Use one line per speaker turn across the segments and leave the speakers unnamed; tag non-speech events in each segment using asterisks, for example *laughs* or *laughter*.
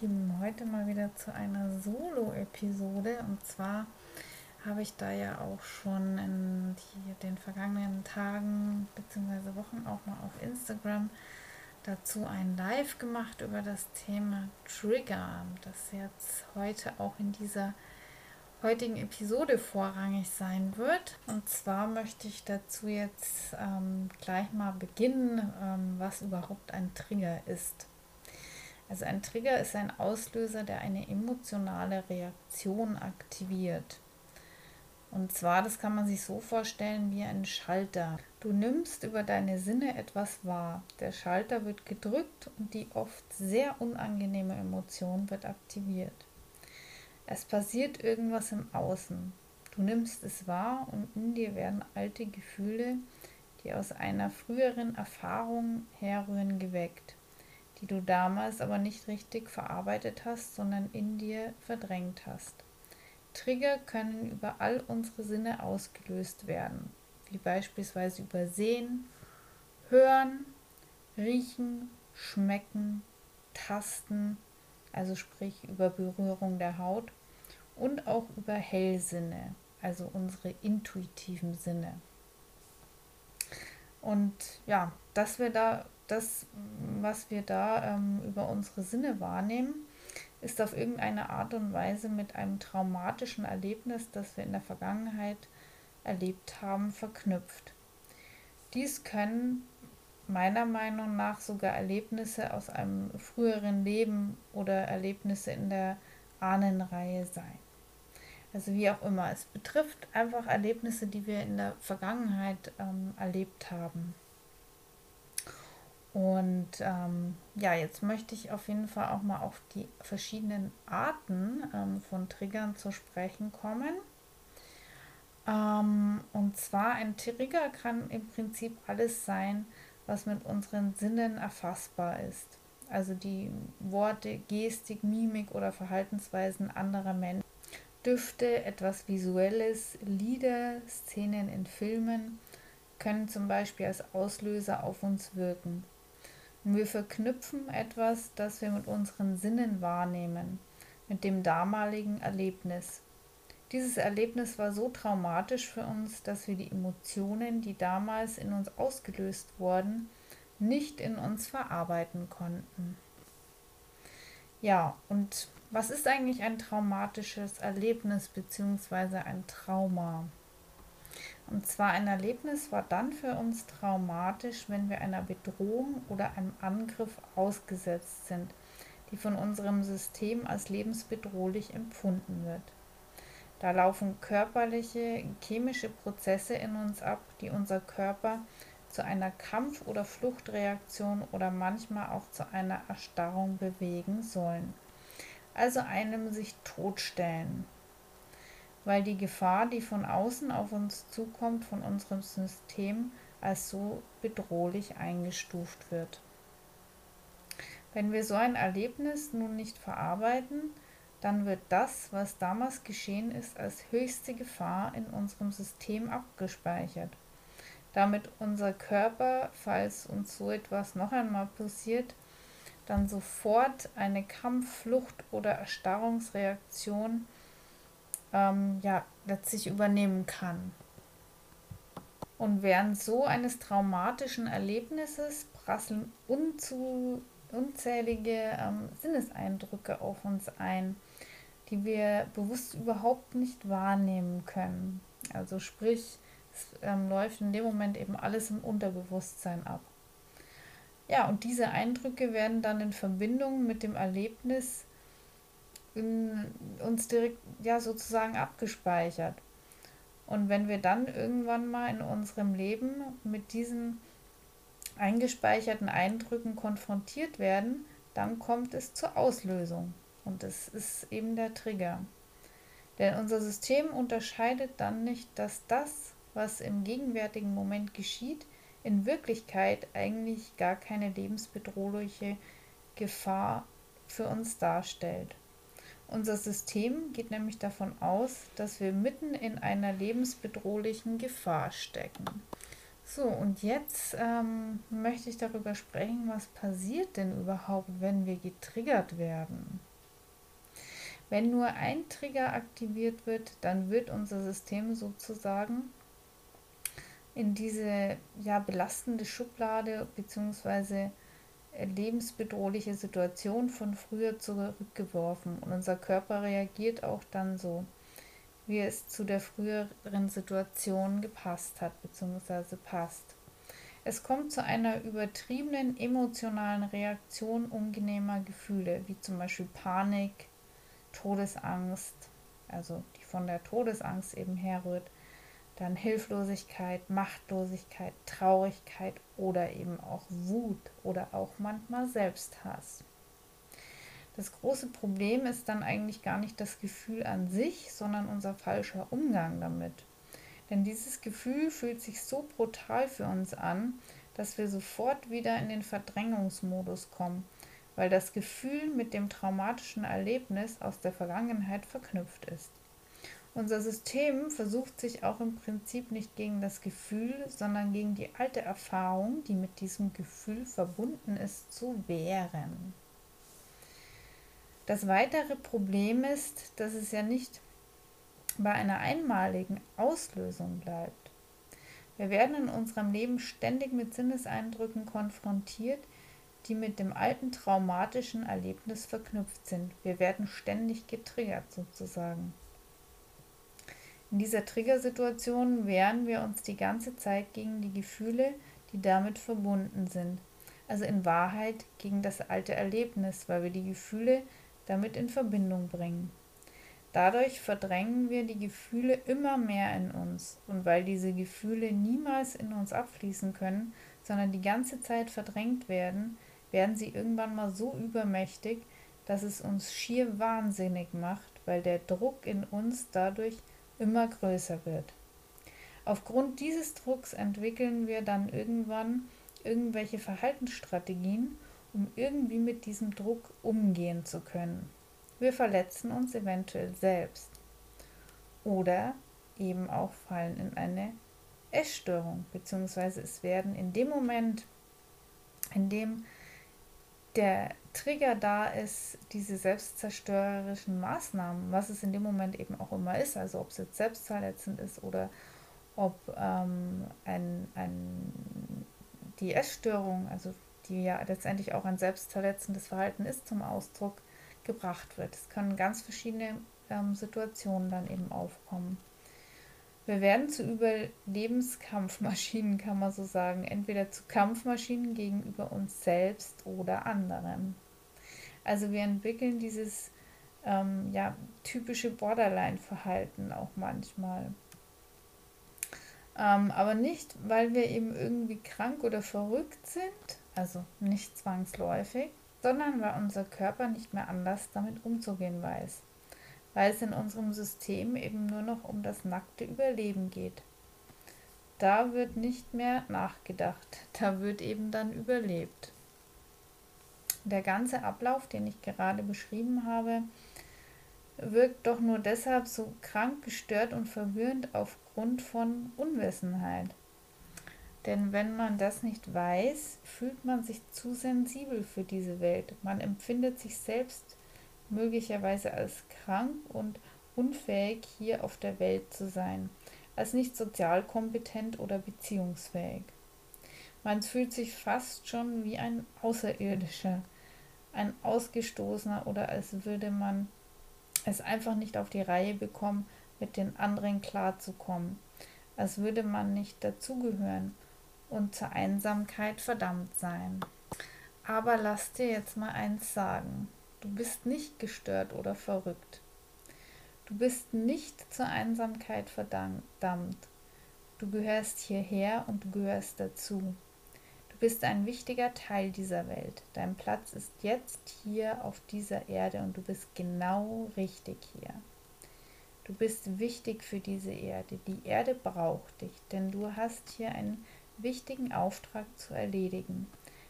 Lieben, heute mal wieder zu einer Solo-Episode. Und zwar habe ich da ja auch schon in die, den vergangenen Tagen bzw. Wochen auch mal auf Instagram dazu ein Live gemacht über das Thema Trigger, das jetzt heute auch in dieser heutigen Episode vorrangig sein wird. Und zwar möchte ich dazu jetzt ähm, gleich mal beginnen, ähm, was überhaupt ein Trigger ist. Also ein Trigger ist ein Auslöser, der eine emotionale Reaktion aktiviert. Und zwar, das kann man sich so vorstellen wie ein Schalter. Du nimmst über deine Sinne etwas wahr. Der Schalter wird gedrückt und die oft sehr unangenehme Emotion wird aktiviert. Es passiert irgendwas im Außen. Du nimmst es wahr und in dir werden alte Gefühle, die aus einer früheren Erfahrung herrühren, geweckt die du damals aber nicht richtig verarbeitet hast, sondern in dir verdrängt hast. Trigger können über all unsere Sinne ausgelöst werden, wie beispielsweise über Sehen, Hören, Riechen, Schmecken, Tasten, also sprich über Berührung der Haut und auch über Hellsinne, also unsere intuitiven Sinne. Und ja, dass wir da das, was wir da ähm, über unsere Sinne wahrnehmen, ist auf irgendeine Art und Weise mit einem traumatischen Erlebnis, das wir in der Vergangenheit erlebt haben, verknüpft. Dies können meiner Meinung nach sogar Erlebnisse aus einem früheren Leben oder Erlebnisse in der Ahnenreihe sein. Also wie auch immer, es betrifft einfach Erlebnisse, die wir in der Vergangenheit ähm, erlebt haben. Und ähm, ja, jetzt möchte ich auf jeden Fall auch mal auf die verschiedenen Arten ähm, von Triggern zu sprechen kommen. Ähm, und zwar ein Trigger kann im Prinzip alles sein, was mit unseren Sinnen erfassbar ist. Also die Worte, Gestik, Mimik oder Verhaltensweisen anderer Menschen. Düfte, etwas Visuelles, Lieder, Szenen in Filmen können zum Beispiel als Auslöser auf uns wirken. Und wir verknüpfen etwas, das wir mit unseren Sinnen wahrnehmen, mit dem damaligen Erlebnis. Dieses Erlebnis war so traumatisch für uns, dass wir die Emotionen, die damals in uns ausgelöst wurden, nicht in uns verarbeiten konnten. Ja, und was ist eigentlich ein traumatisches Erlebnis bzw. ein Trauma? Und zwar ein Erlebnis war dann für uns traumatisch, wenn wir einer Bedrohung oder einem Angriff ausgesetzt sind, die von unserem System als lebensbedrohlich empfunden wird. Da laufen körperliche, chemische Prozesse in uns ab, die unser Körper zu einer Kampf- oder Fluchtreaktion oder manchmal auch zu einer Erstarrung bewegen sollen. Also einem sich totstellen, weil die Gefahr, die von außen auf uns zukommt, von unserem System als so bedrohlich eingestuft wird. Wenn wir so ein Erlebnis nun nicht verarbeiten, dann wird das, was damals geschehen ist, als höchste Gefahr in unserem System abgespeichert. Damit unser Körper, falls uns so etwas noch einmal passiert, dann sofort eine Kampf-, Flucht- oder Erstarrungsreaktion ähm, ja, letztlich übernehmen kann. Und während so eines traumatischen Erlebnisses prasseln unzu, unzählige ähm, Sinneseindrücke auf uns ein, die wir bewusst überhaupt nicht wahrnehmen können. Also sprich, es ähm, läuft in dem Moment eben alles im Unterbewusstsein ab. Ja, und diese Eindrücke werden dann in Verbindung mit dem Erlebnis in uns direkt ja sozusagen abgespeichert. Und wenn wir dann irgendwann mal in unserem Leben mit diesen eingespeicherten Eindrücken konfrontiert werden, dann kommt es zur Auslösung. Und das ist eben der Trigger. Denn unser System unterscheidet dann nicht, dass das, was im gegenwärtigen Moment geschieht, in Wirklichkeit eigentlich gar keine lebensbedrohliche Gefahr für uns darstellt. Unser System geht nämlich davon aus, dass wir mitten in einer lebensbedrohlichen Gefahr stecken. So, und jetzt ähm, möchte ich darüber sprechen, was passiert denn überhaupt, wenn wir getriggert werden. Wenn nur ein Trigger aktiviert wird, dann wird unser System sozusagen in diese ja, belastende Schublade bzw lebensbedrohliche Situation von früher zurückgeworfen und unser Körper reagiert auch dann so, wie es zu der früheren Situation gepasst hat bzw. passt. Es kommt zu einer übertriebenen emotionalen Reaktion ungenehmer Gefühle, wie zum Beispiel Panik, Todesangst, also die von der Todesangst eben herrührt, dann Hilflosigkeit, Machtlosigkeit, Traurigkeit oder eben auch Wut oder auch manchmal Selbsthass. Das große Problem ist dann eigentlich gar nicht das Gefühl an sich, sondern unser falscher Umgang damit. Denn dieses Gefühl fühlt sich so brutal für uns an, dass wir sofort wieder in den Verdrängungsmodus kommen, weil das Gefühl mit dem traumatischen Erlebnis aus der Vergangenheit verknüpft ist. Unser System versucht sich auch im Prinzip nicht gegen das Gefühl, sondern gegen die alte Erfahrung, die mit diesem Gefühl verbunden ist, zu wehren. Das weitere Problem ist, dass es ja nicht bei einer einmaligen Auslösung bleibt. Wir werden in unserem Leben ständig mit Sinneseindrücken konfrontiert, die mit dem alten traumatischen Erlebnis verknüpft sind. Wir werden ständig getriggert sozusagen. In dieser Triggersituation wehren wir uns die ganze Zeit gegen die Gefühle, die damit verbunden sind. Also in Wahrheit gegen das alte Erlebnis, weil wir die Gefühle damit in Verbindung bringen. Dadurch verdrängen wir die Gefühle immer mehr in uns und weil diese Gefühle niemals in uns abfließen können, sondern die ganze Zeit verdrängt werden, werden sie irgendwann mal so übermächtig, dass es uns schier wahnsinnig macht, weil der Druck in uns dadurch immer größer wird. Aufgrund dieses Drucks entwickeln wir dann irgendwann irgendwelche Verhaltensstrategien, um irgendwie mit diesem Druck umgehen zu können. Wir verletzen uns eventuell selbst oder eben auch fallen in eine Essstörung, beziehungsweise es werden in dem Moment, in dem der Trigger da ist, diese selbstzerstörerischen Maßnahmen, was es in dem Moment eben auch immer ist, also ob es jetzt selbstverletzend ist oder ob ähm, ein, ein, die Essstörung, also die ja letztendlich auch ein selbstverletzendes Verhalten ist, zum Ausdruck gebracht wird. Es können ganz verschiedene ähm, Situationen dann eben aufkommen. Wir werden zu Überlebenskampfmaschinen, kann man so sagen. Entweder zu Kampfmaschinen gegenüber uns selbst oder anderen. Also wir entwickeln dieses ähm, ja, typische Borderline-Verhalten auch manchmal. Ähm, aber nicht, weil wir eben irgendwie krank oder verrückt sind, also nicht zwangsläufig, sondern weil unser Körper nicht mehr anders damit umzugehen weiß weil es in unserem System eben nur noch um das nackte Überleben geht. Da wird nicht mehr nachgedacht, da wird eben dann überlebt. Der ganze Ablauf, den ich gerade beschrieben habe, wirkt doch nur deshalb so krank, gestört und verwirrend aufgrund von Unwissenheit. Denn wenn man das nicht weiß, fühlt man sich zu sensibel für diese Welt. Man empfindet sich selbst möglicherweise als krank und unfähig hier auf der Welt zu sein, als nicht sozial kompetent oder beziehungsfähig. Man fühlt sich fast schon wie ein Außerirdischer, ein Ausgestoßener oder als würde man es einfach nicht auf die Reihe bekommen, mit den anderen klarzukommen, als würde man nicht dazugehören und zur Einsamkeit verdammt sein. Aber lass dir jetzt mal eins sagen. Du bist nicht gestört oder verrückt. Du bist nicht zur Einsamkeit verdammt. Du gehörst hierher und du gehörst dazu. Du bist ein wichtiger Teil dieser Welt. Dein Platz ist jetzt hier auf dieser Erde und du bist genau richtig hier. Du bist wichtig für diese Erde. Die Erde braucht dich, denn du hast hier einen wichtigen Auftrag zu erledigen.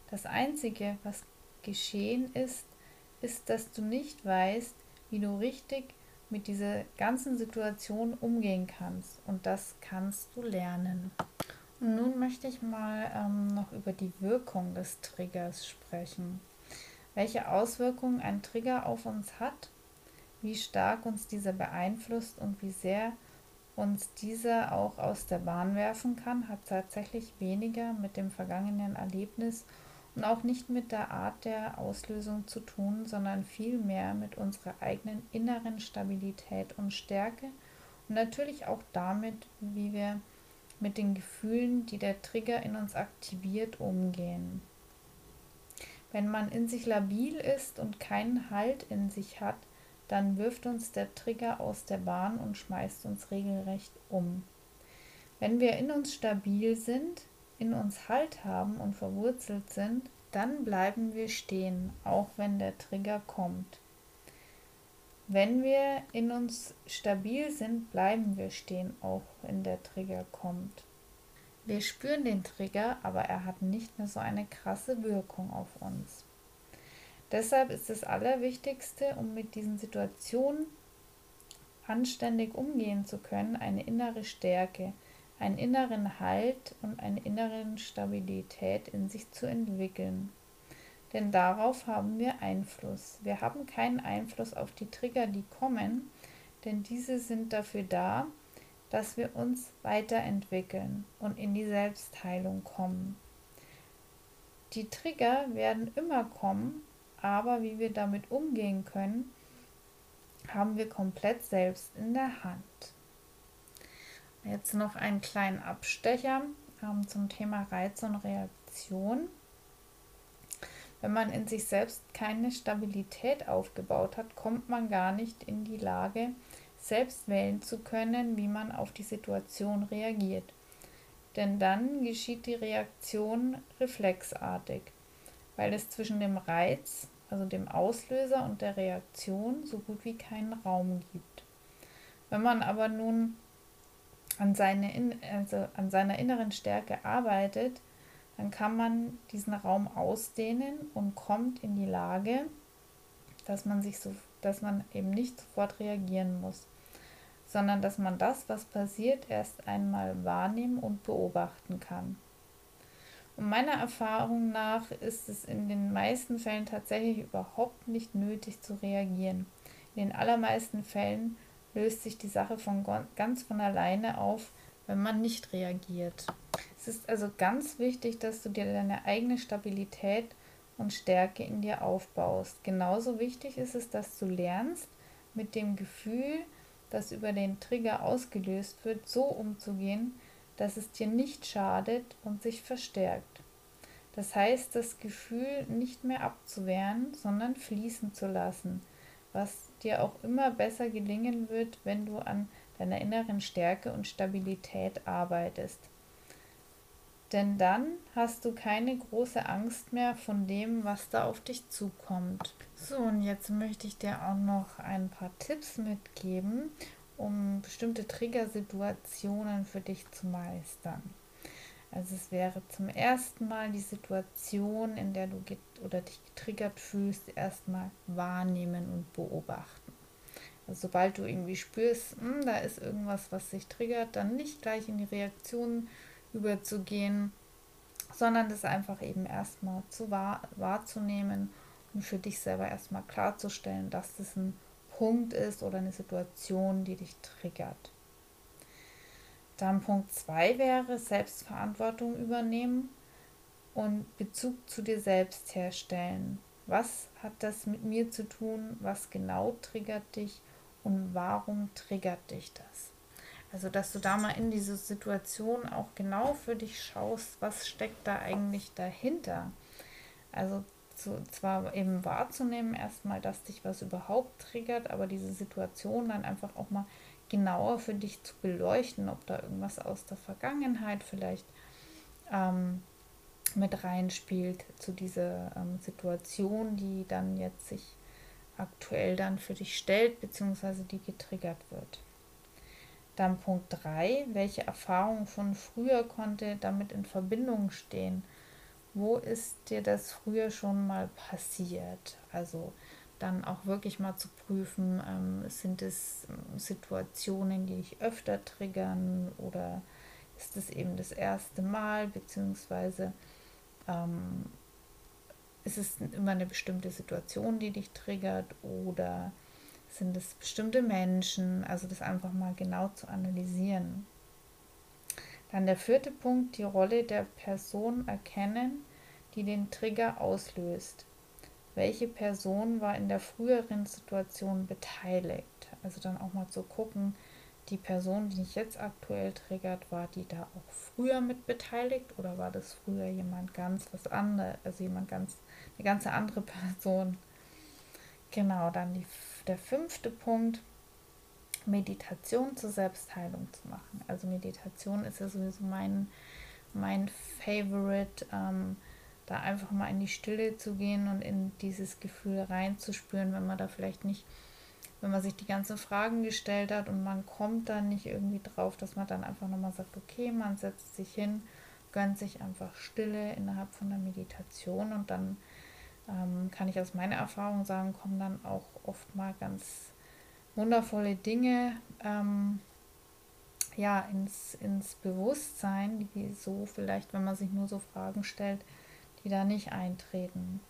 Das Einzige, was geschehen ist, ist, dass du nicht weißt, wie du richtig mit dieser ganzen Situation umgehen kannst. Und das kannst du lernen. Und nun möchte ich mal ähm, noch über die Wirkung des Triggers sprechen. Welche Auswirkungen ein Trigger auf uns hat, wie stark uns dieser beeinflusst und wie sehr uns dieser auch aus der Bahn werfen kann, hat tatsächlich weniger mit dem vergangenen Erlebnis und auch nicht mit der Art der Auslösung zu tun, sondern vielmehr mit unserer eigenen inneren Stabilität und Stärke und natürlich auch damit, wie wir mit den Gefühlen, die der Trigger in uns aktiviert, umgehen. Wenn man in sich labil ist und keinen Halt in sich hat, dann wirft uns der Trigger aus der Bahn und schmeißt uns regelrecht um. Wenn wir in uns stabil sind, in uns Halt haben und verwurzelt sind, dann bleiben wir stehen, auch wenn der Trigger kommt. Wenn wir in uns stabil sind, bleiben wir stehen, auch wenn der Trigger kommt. Wir spüren den Trigger, aber er hat nicht mehr so eine krasse Wirkung auf uns. Deshalb ist das Allerwichtigste, um mit diesen Situationen anständig umgehen zu können, eine innere Stärke, einen inneren Halt und eine innere Stabilität in sich zu entwickeln. Denn darauf haben wir Einfluss. Wir haben keinen Einfluss auf die Trigger, die kommen, denn diese sind dafür da, dass wir uns weiterentwickeln und in die Selbstheilung kommen. Die Trigger werden immer kommen, aber wie wir damit umgehen können, haben wir komplett selbst in der Hand. Jetzt noch einen kleinen Abstecher ähm, zum Thema Reiz und Reaktion. Wenn man in sich selbst keine Stabilität aufgebaut hat, kommt man gar nicht in die Lage, selbst wählen zu können, wie man auf die Situation reagiert. Denn dann geschieht die Reaktion reflexartig, weil es zwischen dem Reiz, also dem Auslöser und der Reaktion so gut wie keinen Raum gibt. Wenn man aber nun an, seine, also an seiner inneren Stärke arbeitet, dann kann man diesen Raum ausdehnen und kommt in die Lage, dass man sich so, dass man eben nicht sofort reagieren muss, sondern dass man das, was passiert, erst einmal wahrnehmen und beobachten kann. Und meiner Erfahrung nach ist es in den meisten Fällen tatsächlich überhaupt nicht nötig zu reagieren. In den allermeisten Fällen löst sich die Sache von ganz von alleine auf, wenn man nicht reagiert. Es ist also ganz wichtig, dass du dir deine eigene Stabilität und Stärke in dir aufbaust. Genauso wichtig ist es, dass du lernst, mit dem Gefühl, das über den Trigger ausgelöst wird, so umzugehen, dass es dir nicht schadet und sich verstärkt. Das heißt, das Gefühl nicht mehr abzuwehren, sondern fließen zu lassen, was dir auch immer besser gelingen wird, wenn du an deiner inneren Stärke und Stabilität arbeitest. Denn dann hast du keine große Angst mehr von dem, was da auf dich zukommt. So, und jetzt möchte ich dir auch noch ein paar Tipps mitgeben, um bestimmte Triggersituationen für dich zu meistern. Also es wäre zum ersten Mal die Situation, in der du oder dich getriggert fühlst, erstmal wahrnehmen und beobachten. Also sobald du irgendwie spürst, hm, da ist irgendwas, was sich triggert, dann nicht gleich in die Reaktion überzugehen, sondern das einfach eben erstmal zu wahr, wahrzunehmen und für dich selber erstmal klarzustellen, dass das ein Punkt ist oder eine Situation, die dich triggert. Dann Punkt 2 wäre Selbstverantwortung übernehmen und Bezug zu dir selbst herstellen. Was hat das mit mir zu tun? Was genau triggert dich? und warum triggert dich das? Also, dass du da mal in diese Situation auch genau für dich schaust, was steckt da eigentlich dahinter. Also zu, zwar eben wahrzunehmen erstmal, dass dich was überhaupt triggert, aber diese Situation dann einfach auch mal genauer für dich zu beleuchten, ob da irgendwas aus der Vergangenheit vielleicht ähm, mit reinspielt zu dieser ähm, Situation, die dann jetzt sich aktuell dann für dich stellt, beziehungsweise die getriggert wird. Dann Punkt 3, welche Erfahrung von früher konnte damit in Verbindung stehen? Wo ist dir das früher schon mal passiert? Also dann auch wirklich mal zu prüfen, ähm, sind es ähm, Situationen, die dich öfter triggern oder ist es eben das erste Mal, beziehungsweise ähm, ist es immer eine bestimmte Situation, die dich triggert oder sind es bestimmte Menschen? Also das einfach mal genau zu analysieren. Dann der vierte Punkt, die Rolle der Person erkennen, die den Trigger auslöst. Welche Person war in der früheren Situation beteiligt? Also dann auch mal zu gucken, die Person, die mich jetzt aktuell triggert, war die da auch früher mit beteiligt oder war das früher jemand ganz was anderes, also jemand ganz, eine ganz andere *laughs* Person? Genau, dann die, der fünfte Punkt, Meditation zur Selbstheilung zu machen. Also Meditation ist ja sowieso mein, mein Favorite, ähm, da einfach mal in die Stille zu gehen und in dieses Gefühl reinzuspüren, wenn man da vielleicht nicht wenn man sich die ganzen Fragen gestellt hat und man kommt dann nicht irgendwie drauf, dass man dann einfach nochmal sagt, okay, man setzt sich hin, gönnt sich einfach Stille innerhalb von der Meditation und dann ähm, kann ich aus meiner Erfahrung sagen, kommen dann auch oft mal ganz wundervolle Dinge ähm, ja, ins, ins Bewusstsein, die so vielleicht, wenn man sich nur so Fragen stellt, die da nicht eintreten.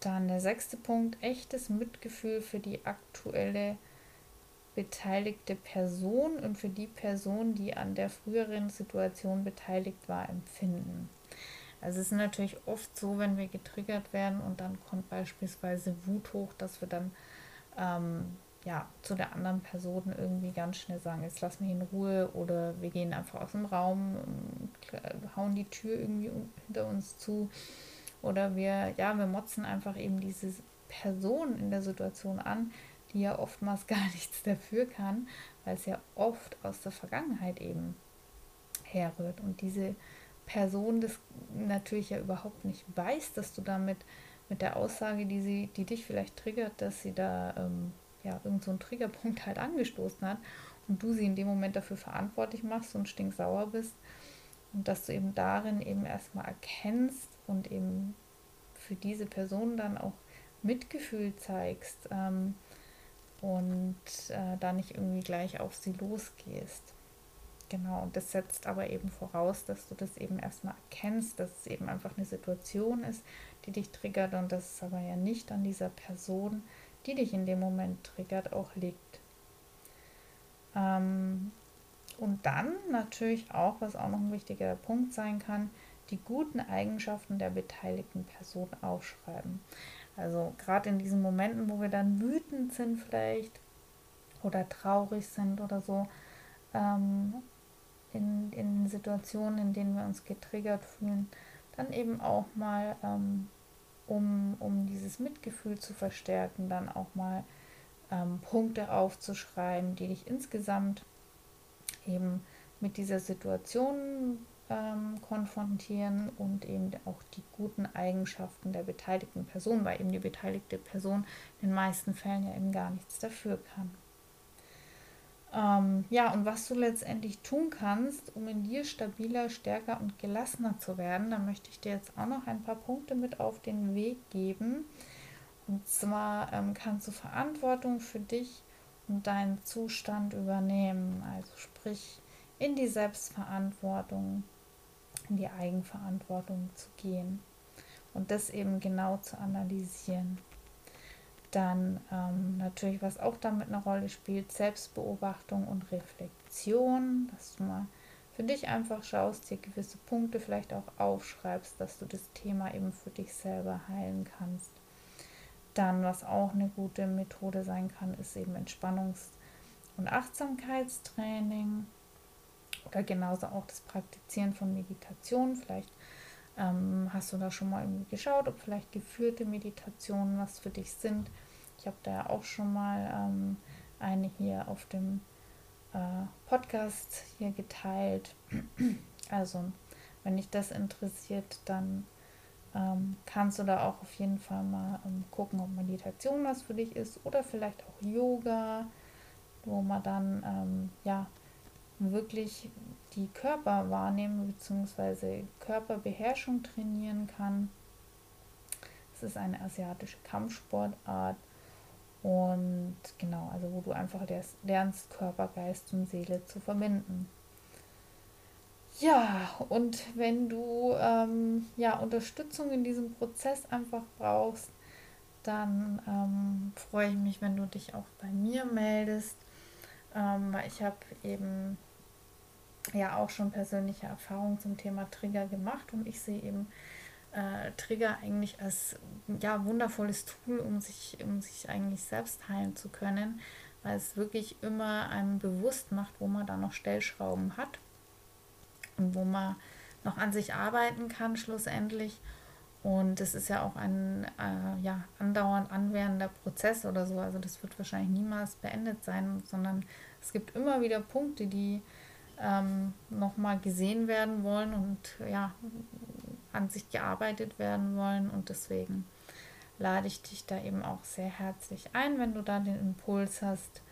Dann der sechste Punkt, echtes Mitgefühl für die aktuelle beteiligte Person und für die Person, die an der früheren Situation beteiligt war, empfinden. Also es ist natürlich oft so, wenn wir getriggert werden und dann kommt beispielsweise Wut hoch, dass wir dann ähm, ja, zu der anderen Person irgendwie ganz schnell sagen, jetzt lass mich in Ruhe oder wir gehen einfach aus dem Raum, hauen die Tür irgendwie hinter uns zu oder wir, ja, wir motzen einfach eben diese Person in der Situation an, die ja oftmals *laughs* gar nichts dafür kann, weil es ja oft aus der Vergangenheit eben herrührt. Und diese Person das natürlich ja überhaupt nicht weiß, dass du damit mit der Aussage, die sie, die dich vielleicht triggert, dass sie da ähm, ja irgend so einen Triggerpunkt halt angestoßen hat und du sie in dem Moment dafür verantwortlich machst und stinksauer bist und dass du eben darin eben erstmal erkennst, und eben für diese Person dann auch Mitgefühl zeigst ähm, und äh, da nicht irgendwie gleich auf sie losgehst. Genau, und das setzt aber eben voraus, dass du das eben erstmal erkennst, dass es eben einfach eine Situation ist, die dich triggert und dass es aber ja nicht an dieser Person, die dich in dem Moment triggert, auch liegt. Ähm, und dann natürlich auch, was auch noch ein wichtiger Punkt sein kann, die guten Eigenschaften der beteiligten Person aufschreiben. Also gerade in diesen Momenten, wo wir dann wütend sind vielleicht oder traurig sind oder so, ähm, in, in Situationen, in denen wir uns getriggert fühlen, dann eben auch mal, ähm, um, um dieses Mitgefühl zu verstärken, dann auch mal ähm, Punkte aufzuschreiben, die dich insgesamt eben mit dieser Situation ähm, konfrontieren und eben auch die guten Eigenschaften der beteiligten Person, weil eben die beteiligte Person in den meisten Fällen ja eben gar nichts dafür kann. Ähm, ja, und was du letztendlich tun kannst, um in dir stabiler, stärker und gelassener zu werden, da möchte ich dir jetzt auch noch ein paar Punkte mit auf den Weg geben. Und zwar ähm, kannst du Verantwortung für dich und deinen Zustand übernehmen. Also sprich in die Selbstverantwortung, in die Eigenverantwortung zu gehen und das eben genau zu analysieren. Dann ähm, natürlich, was auch damit eine Rolle spielt, Selbstbeobachtung und Reflexion, dass du mal für dich einfach schaust, dir gewisse Punkte vielleicht auch aufschreibst, dass du das Thema eben für dich selber heilen kannst. Dann, was auch eine gute Methode sein kann, ist eben Entspannungs- und Achtsamkeitstraining oder genauso auch das Praktizieren von Meditation. Vielleicht ähm, hast du da schon mal irgendwie geschaut, ob vielleicht geführte Meditationen was für dich sind. Ich habe da auch schon mal ähm, eine hier auf dem äh, Podcast hier geteilt. Also, wenn dich das interessiert, dann ähm, kannst du da auch auf jeden Fall mal ähm, gucken, ob Meditation was für dich ist oder vielleicht auch Yoga, wo man dann ähm, ja wirklich die Körperwahrnehmung bzw. Körperbeherrschung trainieren kann. Es ist eine asiatische Kampfsportart und genau, also wo du einfach lernst, Körper, Geist und Seele zu verbinden. Ja, und wenn du ähm, ja, Unterstützung in diesem Prozess einfach brauchst, dann ähm, freue ich mich, wenn du dich auch bei mir meldest. Ähm, weil ich habe eben ja auch schon persönliche Erfahrungen zum Thema Trigger gemacht und ich sehe eben äh, Trigger eigentlich als ja, wundervolles Tool, um sich, um sich eigentlich selbst heilen zu können, weil es wirklich immer einem bewusst macht, wo man da noch Stellschrauben hat und wo man noch an sich arbeiten kann schlussendlich. Und es ist ja auch ein äh, ja, andauernd anwährender Prozess oder so. Also das wird wahrscheinlich niemals beendet sein, sondern es gibt immer wieder Punkte, die ähm, nochmal gesehen werden wollen und ja, an sich gearbeitet werden wollen. Und deswegen lade ich dich da eben auch sehr herzlich ein, wenn du da den Impuls hast.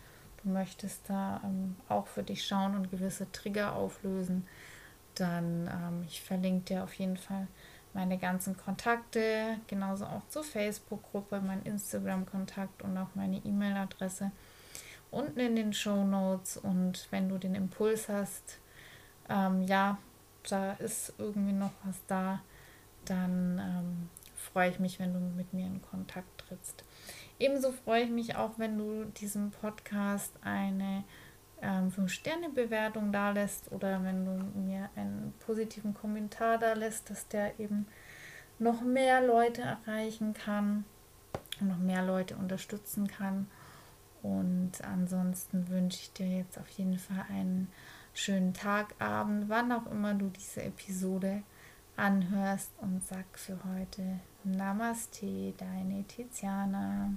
Du möchtest da ähm, auch für dich schauen und gewisse Trigger auflösen. Dann, ähm, ich verlinke dir auf jeden Fall meine ganzen Kontakte, genauso auch zur Facebook-Gruppe, mein Instagram-Kontakt und auch meine E-Mail-Adresse unten in den Show Notes. Und wenn du den Impuls hast, ähm, ja, da ist irgendwie noch was da, dann ähm, freue ich mich, wenn du mit mir in Kontakt trittst. Ebenso freue ich mich auch, wenn du diesem Podcast eine ähm, 5-Sterne-Bewertung da lässt oder wenn du mir einen positiven Kommentar da lässt, dass der eben noch mehr Leute erreichen kann und noch mehr Leute unterstützen kann. Und ansonsten wünsche ich dir jetzt auf jeden Fall einen schönen Tag, Abend, wann auch immer du diese Episode anhörst und sag für heute Namaste, deine Tiziana.